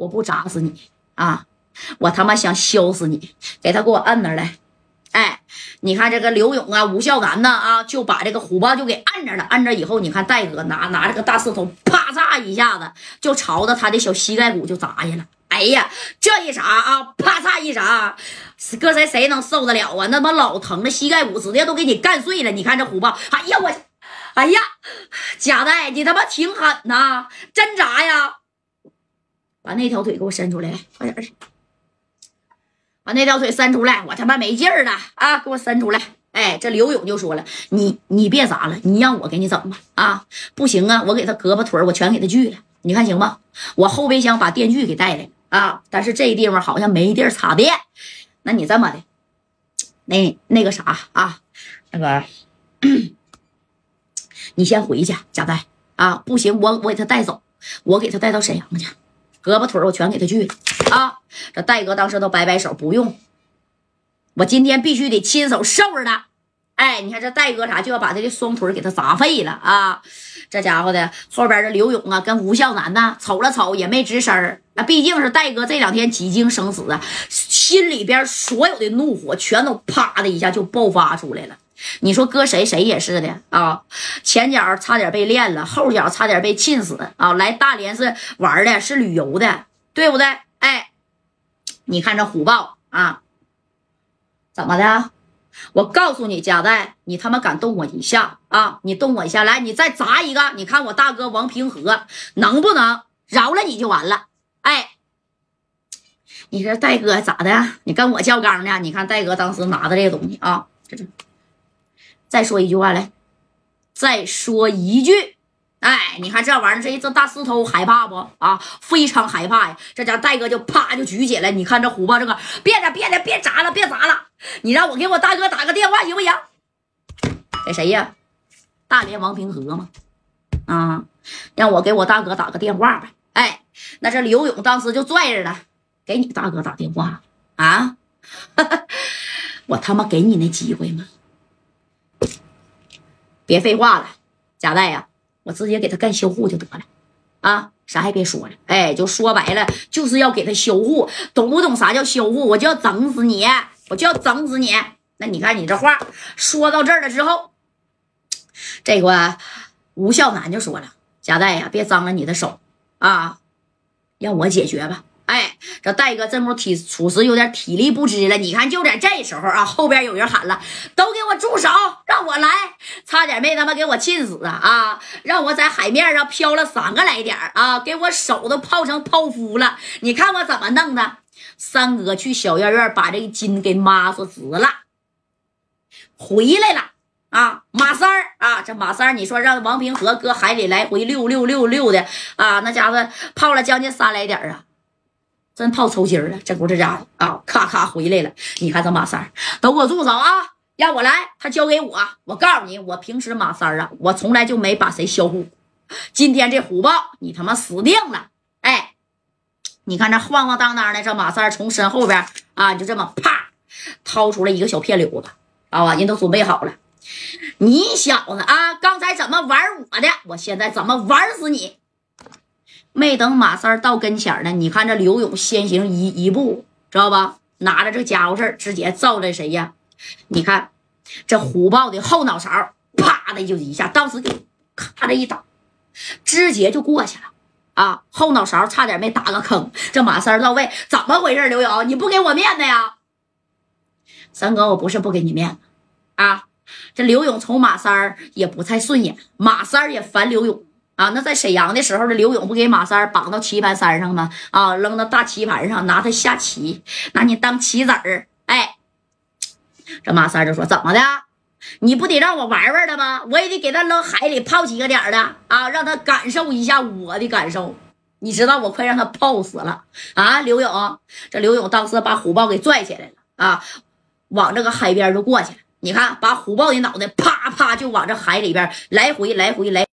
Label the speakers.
Speaker 1: 我不砸死你啊！我他妈想削死你！给他给我摁那儿来！哎，你看这个刘勇啊，吴孝南呐啊，就把这个虎豹就给摁着了。摁着以后，你看戴哥拿拿着个大石头，啪嚓一下子就朝着他的小膝盖骨就砸下了。哎呀，这一砸啊，啪嚓一砸，搁谁谁能受得了啊？那妈老疼了，膝盖骨直接都给你干碎了。你看这虎豹，哎呀我，哎呀，贾代，你他妈挺狠呐，真砸呀！把那条腿给我伸出来，快点把那条腿伸出来，我他妈没劲儿了啊！给我伸出来！哎，这刘勇就说了，你你别砸了，你让我给你整吧啊！不行啊，我给他胳膊腿我全给他锯了，你看行吗？我后备箱把电锯给带来了啊，但是这地方好像没地儿插电，那你这么的，那那个啥啊，那个，你先回去，贾代啊，不行，我我给他带走，我给他带到沈阳去。胳膊腿我全给他锯了啊！这戴哥当时都摆摆手，不用，我今天必须得亲手收拾他。哎，你看这戴哥啥就要把他的双腿给他砸废了啊！这家伙的后边的刘勇啊，跟吴孝南呐瞅了瞅也没吱声儿。那毕竟是戴哥这两天几经生死啊，心里边所有的怒火全都啪的一下就爆发出来了。你说搁谁谁也是的啊，前脚差点被练了，后脚差点被气死啊！来大连是玩的，是旅游的，对不对？哎，你看这虎豹啊，怎么的？我告诉你，贾代，你他妈敢动我一下啊？你动我一下，来，你再砸一个，你看我大哥王平和能不能饶了你就完了？哎，你这戴哥咋的？你跟我较刚呢？你看戴哥当时拿的这个东西啊，这这。再说一句话来，再说一句，哎，你看这玩意儿，这这大石头害怕不啊？非常害怕呀！这家戴哥就啪就举起来，你看这虎豹这个，别了别了别砸了别砸了，你让我给我大哥打个电话行不行？给谁呀？大连王平和吗？啊，让我给我大哥打个电话呗。哎，那这刘勇当时就拽着了，给你大哥打电话啊？我他妈给你那机会吗？别废话了，贾代呀，我直接给他干销户就得了，啊，啥也别说了，哎，就说白了，就是要给他销户，懂不懂啥叫销户？我就要整死你，我就要整死你。那你看你这话说到这儿了之后，这个吴孝南就说了，贾代呀，别脏了你的手啊，让我解决吧。哎，这戴哥这不体属实有点体力不支了。你看，就在这时候啊，后边有人喊了：“都给我住手，让我来！”差点没他妈给我气死啊！啊，让我在海面上漂了三个来点啊，给我手都泡成泡芙了。你看我怎么弄的？三哥去小院院把这个筋给抹索直了，回来了啊！马三儿啊，这马三儿，你说让王平和搁海里来回溜溜溜溜的啊，那家伙泡了将近三来点啊！真套抽筋了，这不这家伙啊，咔咔回来了。你看这马三都给我住手啊！让我来，他交给我。我告诉你，我平时马三啊，我从来就没把谁销户。今天这虎豹，你他妈死定了！哎，你看这晃晃荡荡的，这马三从身后边啊，就这么啪掏出来一个小片柳子啊，人都准备好了。你小子啊，刚才怎么玩我的？我现在怎么玩死你？没等马三到跟前呢，你看这刘勇先行一一步，知道吧？拿着这家伙事儿，直接照着谁呀？你看这虎豹的后脑勺，啪的就一下，当时给咔的一打，直接就过去了啊！后脑勺差点没打个坑。这马三到位，怎么回事？刘勇，你不给我面子呀？三哥，我不是不给你面子啊！这刘勇瞅马三也不太顺眼，马三也烦刘勇。啊，那在沈阳的时候，这刘勇不给马三绑到棋盘山上吗？啊，扔到大棋盘上，拿他下棋，拿你当棋子儿。哎，这马三就说：“怎么的？你不得让我玩玩的吗？我也得给他扔海里泡几个点的啊，让他感受一下我的感受。你知道我快让他泡死了啊！”刘勇，这刘勇当时把虎豹给拽起来了啊，往这个海边就过去了。你看，把虎豹的脑袋啪啪就往这海里边来回来回来。